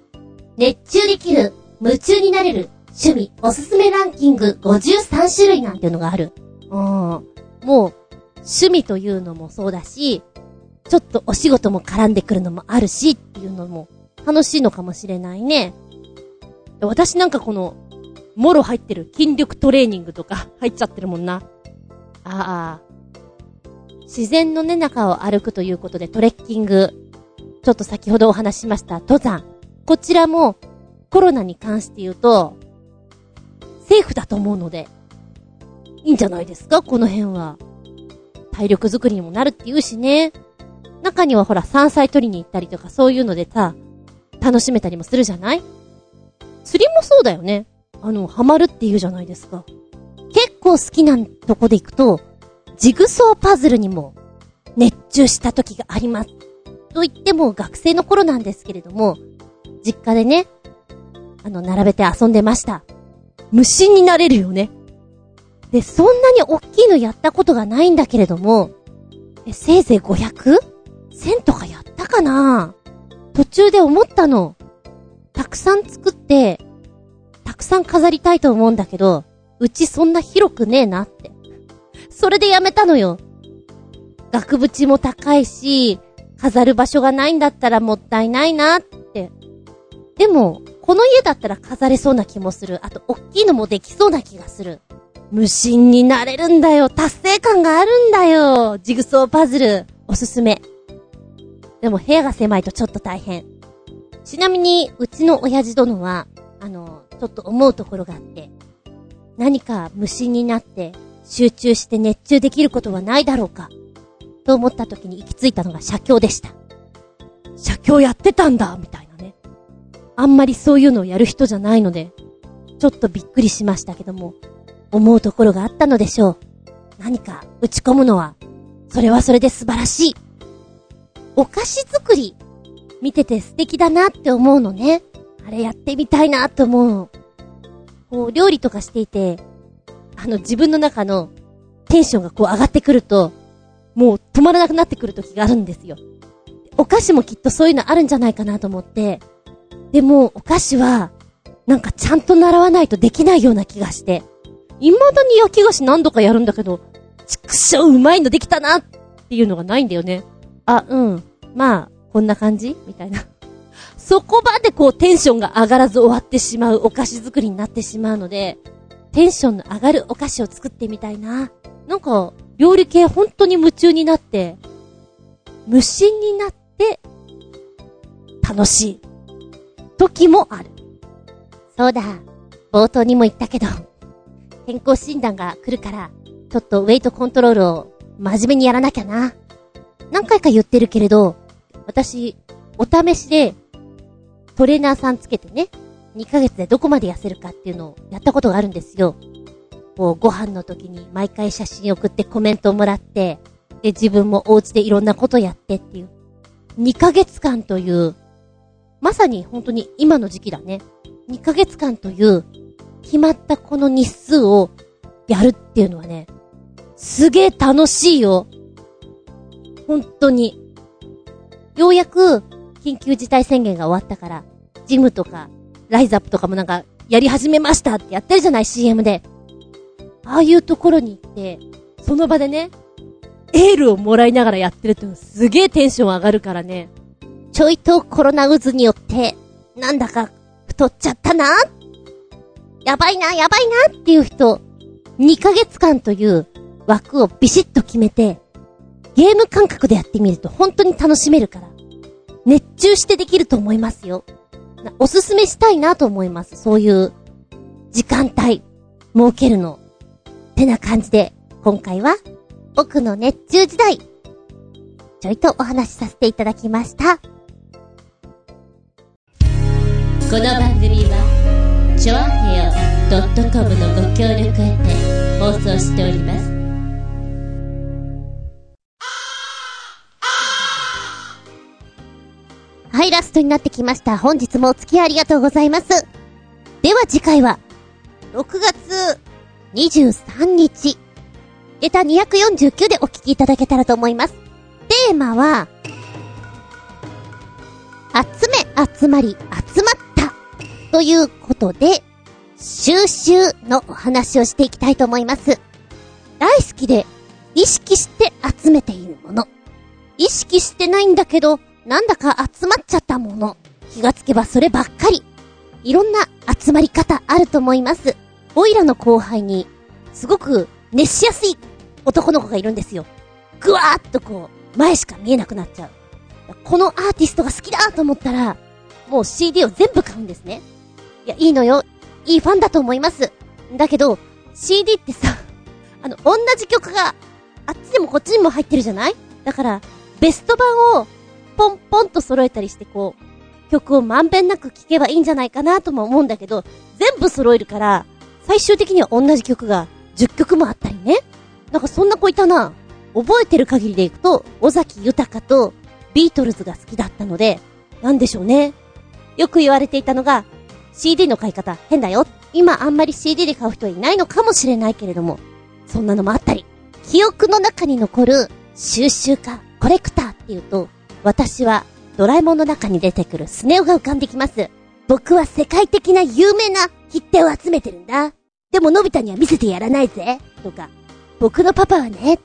熱中できる、夢中になれる、趣味、おすすめランキング53種類なんていうのがある。うん。もう、趣味というのもそうだし、ちょっとお仕事も絡んでくるのもあるしっていうのも楽しいのかもしれないね。私なんかこの、もろ入ってる筋力トレーニングとか入っちゃってるもんな。ああ。自然のね、中を歩くということでトレッキング。ちょっと先ほどお話ししました登山。こちらもコロナに関して言うと、セーフだと思うので、いいんじゃないですか？この辺は。体力づくりにもなるって言うしね。中にはほら山菜取りに行ったりとかそういうのでさ、楽しめたりもするじゃない？釣りもそうだよね。あの、ハマるって言うじゃないですか。結構好きなとこで行くと、ジグソーパズルにも熱中した時があります。と言っても学生の頃なんですけれども、実家でね、あの、並べて遊んでました。無心になれるよね。で、そんなに大きいのやったことがないんだけれども、せいぜい 500?1000 とかやったかな？途中で思ったの。たくさん作って、たくさん飾りたいと思うんだけど、うちそんな広くねえなって。それでやめたのよ。額縁も高いし、飾る場所がないんだったらもったいないなって。でも、この家だったら飾れそうな気もする。あと、おっきいのもできそうな気がする。無心になれるんだよ。達成感があるんだよ。ジグソーパズル。おすすめ。でも部屋が狭いとちょっと大変。ちなみに、うちの親父殿は、あの、ちょっと思うところがあって、何か無心になって集中して熱中できることはないだろうか。と思った時に行き着いたのが写経でした。写経やってたんだみたいなね。あんまりそういうのをやる人じゃないので、ちょっとびっくりしましたけども、思うところがあったのでしょう。何か打ち込むのは、それはそれで素晴らしい。お菓子作り、見てて素敵だなって思うのね。あれやってみたいなって思う。こう、料理とかしていて、あの自分の中のテンションがこう上がってくると、もう止まらなくなってくる時があるんですよ。お菓子もきっとそういうのあるんじゃないかなと思って。でも、お菓子は、なんかちゃんと習わないとできないような気がして。未だに焼き菓子何度かやるんだけど、ちくしょううまいのできたなっていうのがないんだよね。あ、うん。まあ、こんな感じ？みたいな。そこまでこうテンションが上がらず終わってしまうお菓子作りになってしまうので、テンションの上がるお菓子を作ってみたいな。なんか、料理系本当に夢中になって、無心になって、楽しい。時もある。そうだ。冒頭にも言ったけど、健康診断が来るから、ちょっとウェイトコントロールを真面目にやらなきゃな。何回か言ってるけれど、私、お試しで、トレーナーさんつけてね、2ヶ月でどこまで痩せるかっていうのをやったことがあるんですよ。こう、ご飯の時に毎回写真送ってコメントをもらって、で、自分もお家でいろんなことやってっていう。2ヶ月間という、まさに本当に今の時期だね。2ヶ月間という決まったこの日数をやるっていうのはね、すげえ楽しいよ。本当に。ようやく緊急事態宣言が終わったから、ジムとか、ライズアップとかもなんか、やり始めましたってやってるじゃない ?CM で。ああいうところに行って、その場でね、エールをもらいながらやってるってすげえテンション上がるからね。ちょいとコロナ渦によって、なんだか太っちゃったなやばいな、やばいなっていう人、2ヶ月間という枠をビシッと決めて、ゲーム感覚でやってみると本当に楽しめるから、熱中してできると思いますよ。おすすめしたいなと思います。そういう時間帯、設けるの。てな感じで、今回は僕の熱中時代、ちょいとお話しさせていただきました。この番組は、ちょあへよ .com のご協力へて放送しております。はい、ラストになってきました。本日もお付き合いありがとうございます。では次回は、6月23日、ネタ249でお聞きいただけたらと思います。テーマは、集め集まり集まったということで、収集のお話をしていきたいと思います。大好きで意識して集めているもの。意識してないんだけど、なんだか集まっちゃったもの。気がつけばそればっかり。いろんな集まり方あると思います。オイラの後輩に、すごく熱しやすい男の子がいるんですよ。ぐわーっとこう、前しか見えなくなっちゃう。このアーティストが好きだと思ったら、もう CD を全部買うんですね。いや、いいのよ。いいファンだと思います。だけど、CD ってさ、あの、同じ曲が、あっちでもこっちにも入ってるじゃない？だから、ベスト版をポンポンと揃えたりしてこう、曲をまんべんなく聴けばいいんじゃないかなとも思うんだけど、全部揃えるから、最終的には同じ曲が10曲もあったりね。なんかそんな子いたな。覚えてる限りでいくと、尾崎豊とビートルズが好きだったので、なんでしょうね。よく言われていたのが、CD の買い方変だよ。今あんまり CD で買う人はいないのかもしれないけれども、そんなのもあったり。記憶の中に残る収集家、コレクターっていうと、私はドラえもんの中に出てくるスネ夫が浮かんできます。僕は世界的な有名な切手を集めてるんだ。でものび太には見せてやらないぜ。とか、僕のパパはね、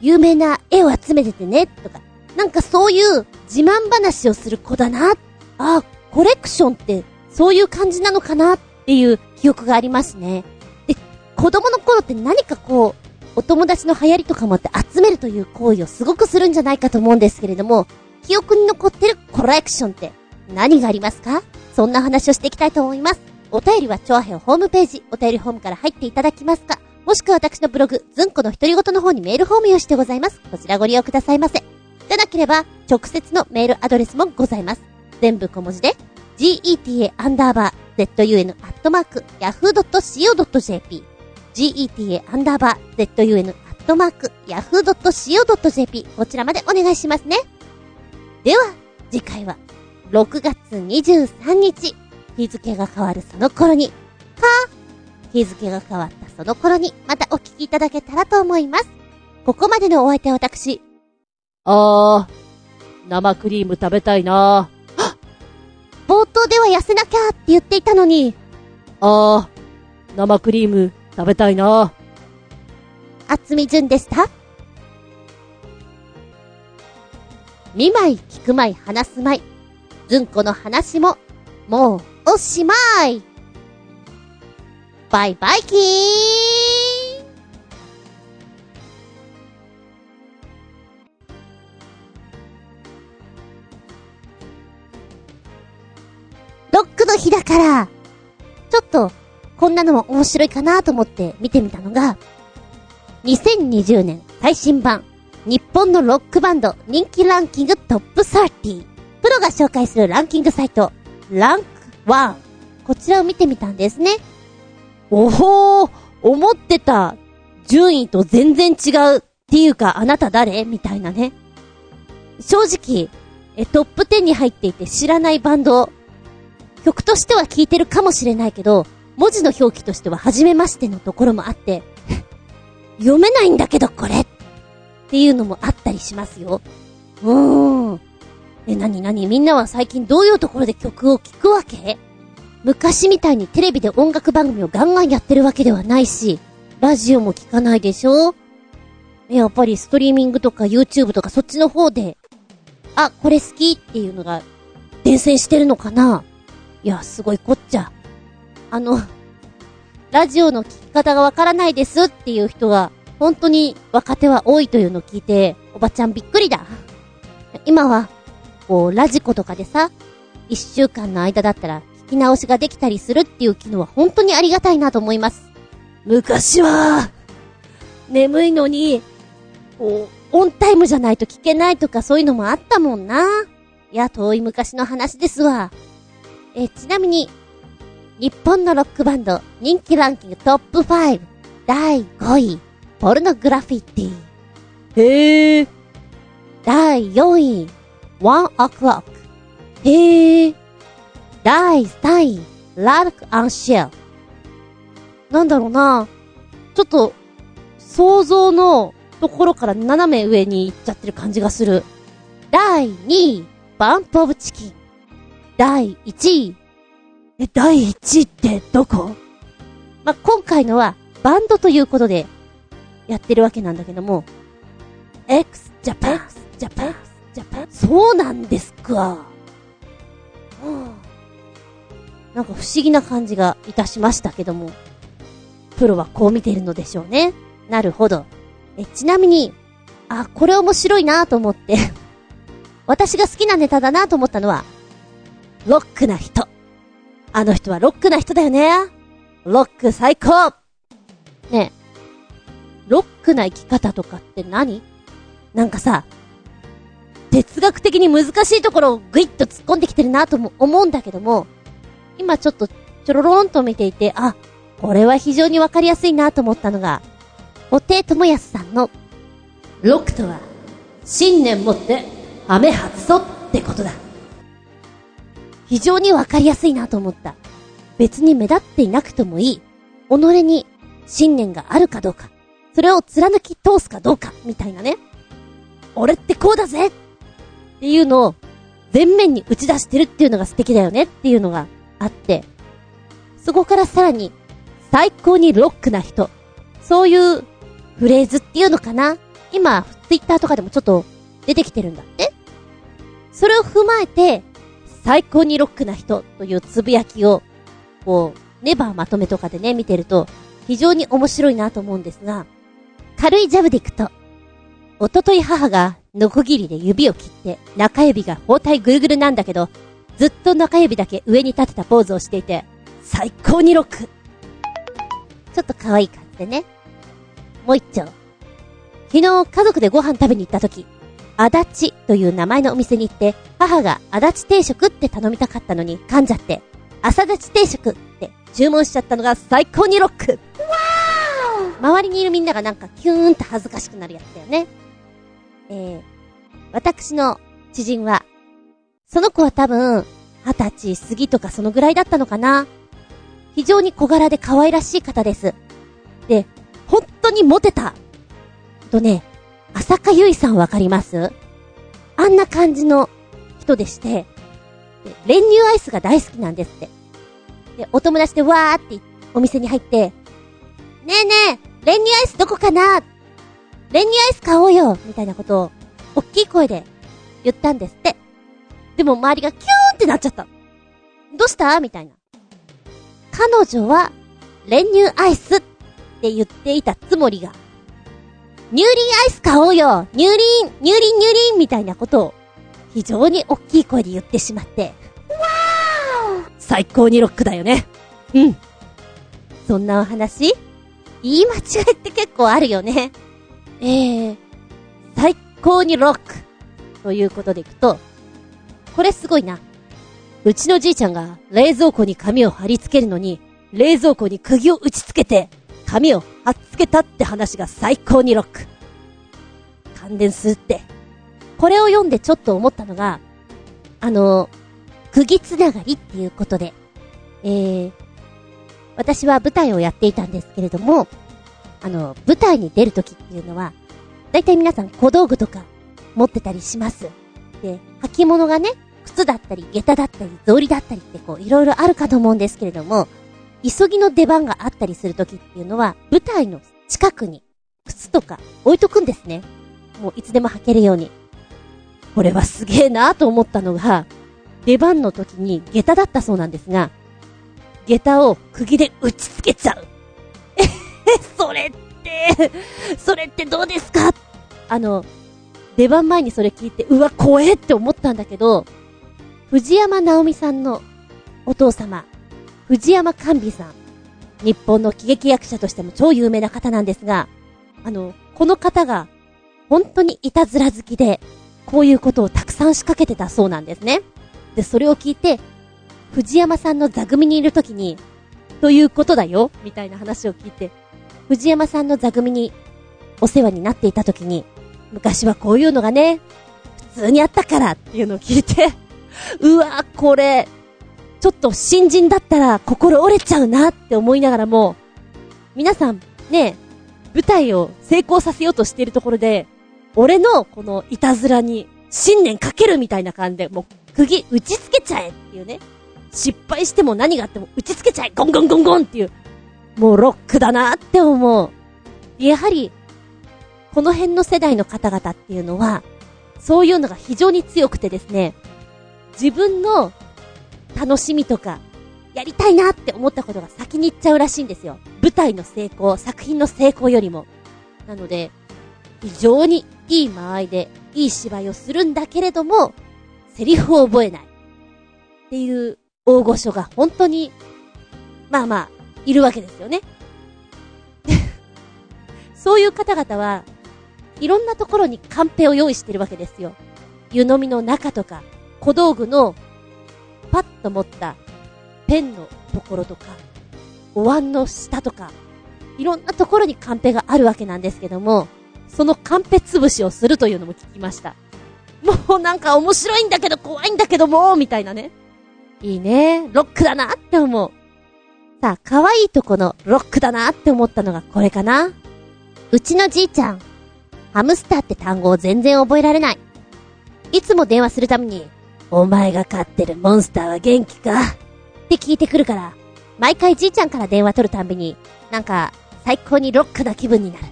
有名な絵を集めててね。とか、なんかそういう自慢話をする子だな。あ、コレクションってそういう感じなのかなっていう記憶がありますね。で、子供の頃って何かこう、お友達の流行りとかもあって集めるという行為をすごくするんじゃないかと思うんですけれども、記憶に残ってるコレクションって何がありますか？そんな話をしていきたいと思います。お便りは、チョアヘオホームページ、お便りホームから入っていただきますか？もしくは私のブログ、ズンコの独り言の方にメールフォームをしてございます。こちらご利用くださいませ。でなければ、直接のメールアドレスもございます。全部小文字で、geta アンダーバー zun アットマーク yahoo.co.jp geta アンダーバー zun アットマーク yahoo.co.jp こちらまでお願いしますね。では、次回は、6月23日、日付が変わるその頃に、か日付が変わったその頃に、またお聞きいただけたらと思います。ここまでのお相手は私。あー、生クリーム食べたいな 冒頭では痩せなきゃって言っていたのに。あー、生クリーム食べたいな厚み順でした？見舞い、聞く舞い、話す舞い。ずんこの話も、もう、おしまい。バイバイキーンロックの日だから、ちょっと、こんなのも面白いかなと思って見てみたのが、2020年最新版、日本のロックバンド人気ランキングトップ30。プロが紹介するランキングサイト、ランク1。こちらを見てみたんですね。おほー、思ってた順位と全然違うっていうか、あなた誰？みたいなね。正直、え、トップ10に入っていて知らないバンド、曲としては聴いてるかもしれないけど、文字の表記としては初めましてのところもあって、読めないんだけどこれっていうのもあったりしますよ。うーん。え、なになにみんなは最近どういうところで曲を聴くわけ？昔みたいにテレビで音楽番組をガンガンやってるわけではないし、ラジオも聞かないでしょ？えやっぱりストリーミングとか YouTube とかそっちの方で、あ、これ好きっていうのが伝染してるのかな？いや、すごいこっちゃ。あの、ラジオの聞き方がわからないですっていう人が、本当に若手は多いというのを聞いて、おばちゃんびっくりだ。今は、こう、ラジコとかでさ、一週間の間だったら聞き直しができたりするっていう機能は本当にありがたいなと思います。昔は、眠いのに、こう、オンタイムじゃないと聞けないとかそういうのもあったもんな。いや、遠い昔の話ですわ。え、ちなみに、日本のロックバンド人気ランキングトップ5第5位、ポルノグラフィティ。へー。第4位、One O'Clock。へー。第3位、ラルク・アンシェル。なんだろうなちょっと、想像のところから斜め上に行っちゃってる感じがする。第2位、 BUMP OF CHICKEN。第1位。え、第1位ってどこ？まあ、今回のはバンドということでやってるわけなんだけども、 X JAPAN、JAPAN、JAPAN。そうなんですか。はあなんか不思議な感じがいたしましたけども、プロはこう見ているのでしょうね。なるほど。え、ちなみに、あ、これ面白いなと思って、私が好きなネタだなと思ったのは、ロックな人。あの人はロックな人だよね。ロック最高ねえ、ロックな生き方とかって何？なんかさ、哲学的に難しいところをグイッと突っ込んできてるなとも思うんだけども、今ちょっとちょろろんと見ていて、あ、これは非常にわかりやすいなと思ったのが、おてともやすさんの、ロックとは、信念持って、ハメ外そうってことだ。非常にわかりやすいなと思った。別に目立っていなくてもいい。己に信念があるかどうか。それを貫き通すかどうか、みたいなね。俺ってこうだぜっていうのを全面に打ち出してるっていうのが素敵だよねっていうのがあって、そこからさらに最高にロックな人。そういうフレーズっていうのかな？今、ツイッターとかでもちょっと出てきてるんだってそれを踏まえて、最高にロックな人というつぶやきを、こう、ネバーまとめとかでね、見てると、非常に面白いなと思うんですが、軽いジャブでいくと、おととい母が、ノコギリで指を切って、中指が包帯ぐるぐるなんだけど、ずっと中指だけ上に立てたポーズをしていて、最高にロックちょっと可愛い感じでね。もう一丁。昨日家族でご飯食べに行った時、足立という名前のお店に行って、母が足立定食って頼みたかったのに噛んじゃって、朝立ち定食って注文しちゃったのが最高にロック周りにいるみんながなんかキューンって恥ずかしくなるやつだよね。えー、私の知人は、その子は多分、二十歳過ぎとかそのぐらいだったのかな。非常に小柄で可愛らしい方です。で、本当にモテた。とね、浅香ゆいさんわかります？あんな感じの人でして、練乳アイスが大好きなんですって。で、お友達でわーってお店に入って、ねえねえ、練乳アイスどこかな練乳アイス買おうよみたいなことを、大きい声で言ったんですって。でも周りがキューンってなっちゃった。どうした？みたいな。彼女は、練乳アイスって言っていたつもりが、乳輪アイス買おうよ乳輪乳輪乳輪みたいなことを、非常に大きい声で言ってしまって、最高にロックだよね。うん。そんなお話？言い間違いって結構あるよね。えー、最高にロック。ということでいくと、これすごいな。うちのじいちゃんが冷蔵庫に紙を貼り付けるのに、冷蔵庫に釘を打ち付けて、紙を貼っ付けたって話が最高にロック。感電するって。これを読んでちょっと思ったのが、あの、釘つながりっていうことで、えー、私は舞台をやっていたんですけれども、あの、舞台に出るときっていうのは、だいたい皆さん小道具とか持ってたりします。で、履物がね、靴だったり、下駄だったり、草履だったりってこう、いろいろあるかと思うんですけれども、急ぎの出番があったりするときっていうのは、舞台の近くに靴とか置いとくんですね。もういつでも履けるように。これはすげえなと思ったのが、出番の時に下駄だったそうなんですが、下駄を釘で打ち付けちゃう。それって、それってどうですか？あの、出番前にそれ聞いて、うわ、怖えって思ったんだけど、藤山直美さんのお父様、藤山寛美さん、日本の喜劇役者としても超有名な方なんですが、あの、この方が、本当にいたずら好きで、こういうことをたくさん仕掛けてたそうなんですね。で、それを聞いて、藤山さんの座組にいるときに、ということだよ、みたいな話を聞いて、藤山さんの座組にお世話になっていたときに、昔はこういうのがね、普通にあったからっていうのを聞いて、うわ、これ、ちょっと新人だったら心折れちゃうなって思いながらも、皆さん、ね、舞台を成功させようとしているところで、俺のこのいたずらに信念かけるみたいな感じで、もう釘打ち付けちゃえっていうね。失敗しても何があっても打ち付けちゃえゴンゴンゴンゴンっていう。もうロックだなって思う。やはり、この辺の世代の方々っていうのは、そういうのが非常に強くてですね、自分の楽しみとか、やりたいなって思ったことが先に行っちゃうらしいんですよ。舞台の成功、作品の成功よりも。なので、非常にいい間合いで、いい芝居をするんだけれども、セリフを覚えない。っていう大御所が本当に、まあまあ、いるわけですよね。そういう方々は、いろんなところにカンペを用意してるわけですよ。湯飲みの中とか、小道具の、パッと持った、ペンのところとか、お椀の下とか、いろんなところにカンペがあるわけなんですけども、そのカンペ潰しをするというのも聞きました。もうなんか面白いんだけど怖いんだけども、みたいなね。いいね。ロックだなって思う。さあ、可愛いとこのロックだなって思ったのがこれかな。うちのじいちゃん、ハムスターって単語を全然覚えられない。いつも電話するために、お前が飼ってるモンスターは元気か？って聞いてくるから、毎回じいちゃんから電話取るたんびに、なんか、最高にロックな気分になる。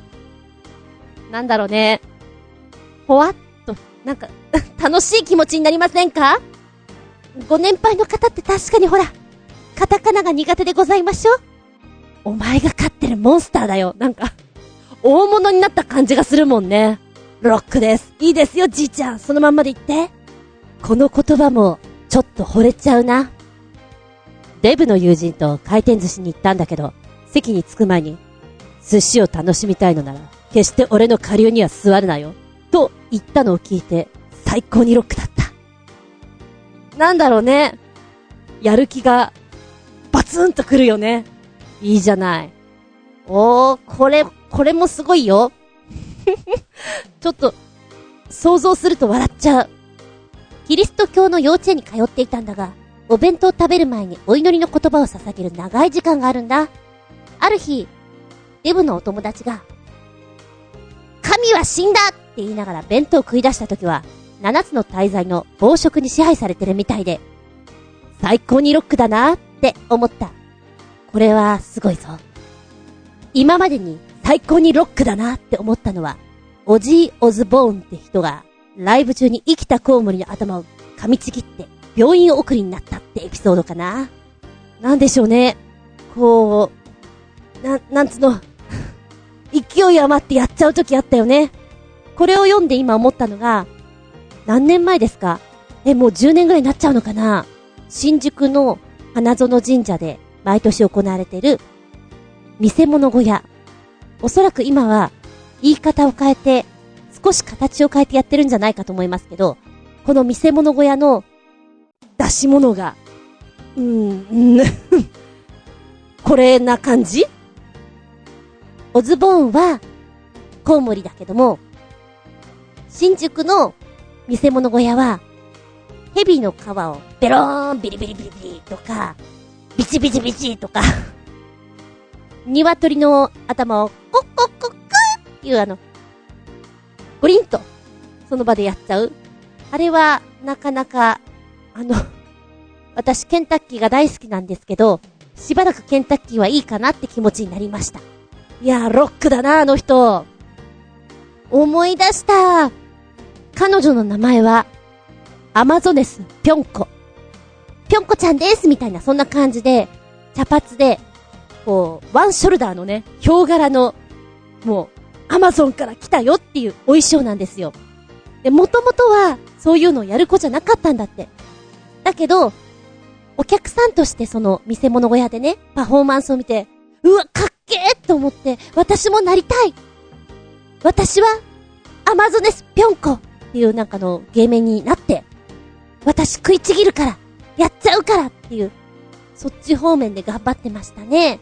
なんだろうね。ほわっと、なんか、楽しい気持ちになりませんか？ご年配の方って確かにほら、カタカナが苦手でございましょうお前が飼ってるモンスターだよ。なんか、大物になった感じがするもんね。ロックです。いいですよ、じいちゃん。そのまんまで言って。この言葉も、ちょっと惚れちゃうな。デブの友人と回転寿司に行ったんだけど、席に着く前に、寿司を楽しみたいのなら、決して俺の下流には座るなよ。と言ったのを聞いて、最高にロックだった。なんだろうね。やる気が、バツンとくるよね。いいじゃない。おー、これ、これもすごいよ。ちょっと、想像すると笑っちゃう。キリスト教の幼稚園に通っていたんだが、お弁当を食べる前にお祈りの言葉を捧げる長い時間があるんだ。ある日、デブのお友達が、神は死んだって言いながら弁当を食い出した時は、七つの大罪の暴食に支配されてるみたいで、最高にロックだなっって思った。これはすごいぞ。今までに最高にロックだなって思ったのは、オジー・オズボーンって人が、ライブ中に生きたコウモリの頭を噛みちぎって、病院送りになったってエピソードかな。なんでしょうね。こう、な、なんつの、勢い余ってやっちゃう時あったよね。これを読んで今思ったのが、何年前ですか？え、もう10年ぐらいになっちゃうのかな？新宿の花園神社で毎年行われている見せ物小屋。おそらく今は言い方を変えて少し形を変えてやってるんじゃないかと思いますけど、この見せ物小屋の出し物が、うーん、これな感じ？オズボンはコウモリだけども、新宿の見せ物小屋は、蛇の皮をベローンビリビリビリビリとか、ビチビチビチとか、鶏の頭をコッコッコッコっていうあの、ゴリンと、その場でやっちゃう。あれは、なかなか、あの、私ケンタッキーが大好きなんですけど、しばらくケンタッキーはいいかなって気持ちになりました。いやー、ロックだな、あの人。思い出した。彼女の名前は、アマゾネス・ぴょんこ。ぴょんこちゃんですみたいな、そんな感じで、茶髪で、こう、ワンショルダーのね、ヒョウ柄の、もう、アマゾンから来たよっていうお衣装なんですよ。で、もともとは、そういうのをやる子じゃなかったんだって。だけど、お客さんとしてその見せ物小屋でね、パフォーマンスを見て、うわ、かっけーと思って、私もなりたい私は、アマゾネスぴょんこっていうなんかの芸名になって、私食いちぎるから、やっちゃうからっていう、そっち方面で頑張ってましたね。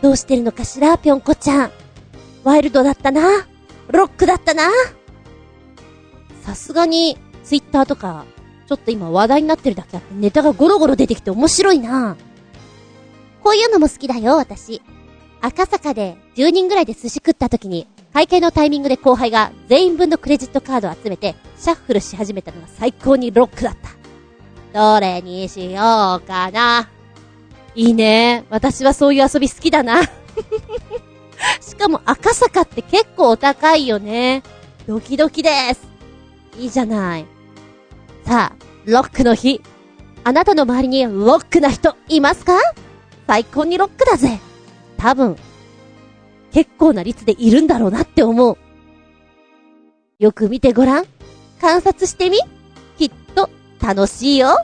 どうしてるのかしら、ぴょんこちゃん。ワイルドだったな。ロックだったな。さすがに、ツイッターとか、ちょっと今話題になってるだけあってネタがゴロゴロ出てきて面白いな。こういうのも好きだよ、私。赤坂で10人ぐらいで寿司食った時に、会計のタイミングで後輩が全員分のクレジットカードを集めて、シャッフルし始めたのが最高にロックだった。どれにしようかな。いいね。私はそういう遊び好きだな。しかも赤坂って結構お高いよね。ドキドキです。いいじゃない。さあ、ロックの日。あなたの周りにロックな人いますか？最高にロックだぜ。多分、結構な率でいるんだろうなって思う。よく見てごらん。観察してみ楽しいよ。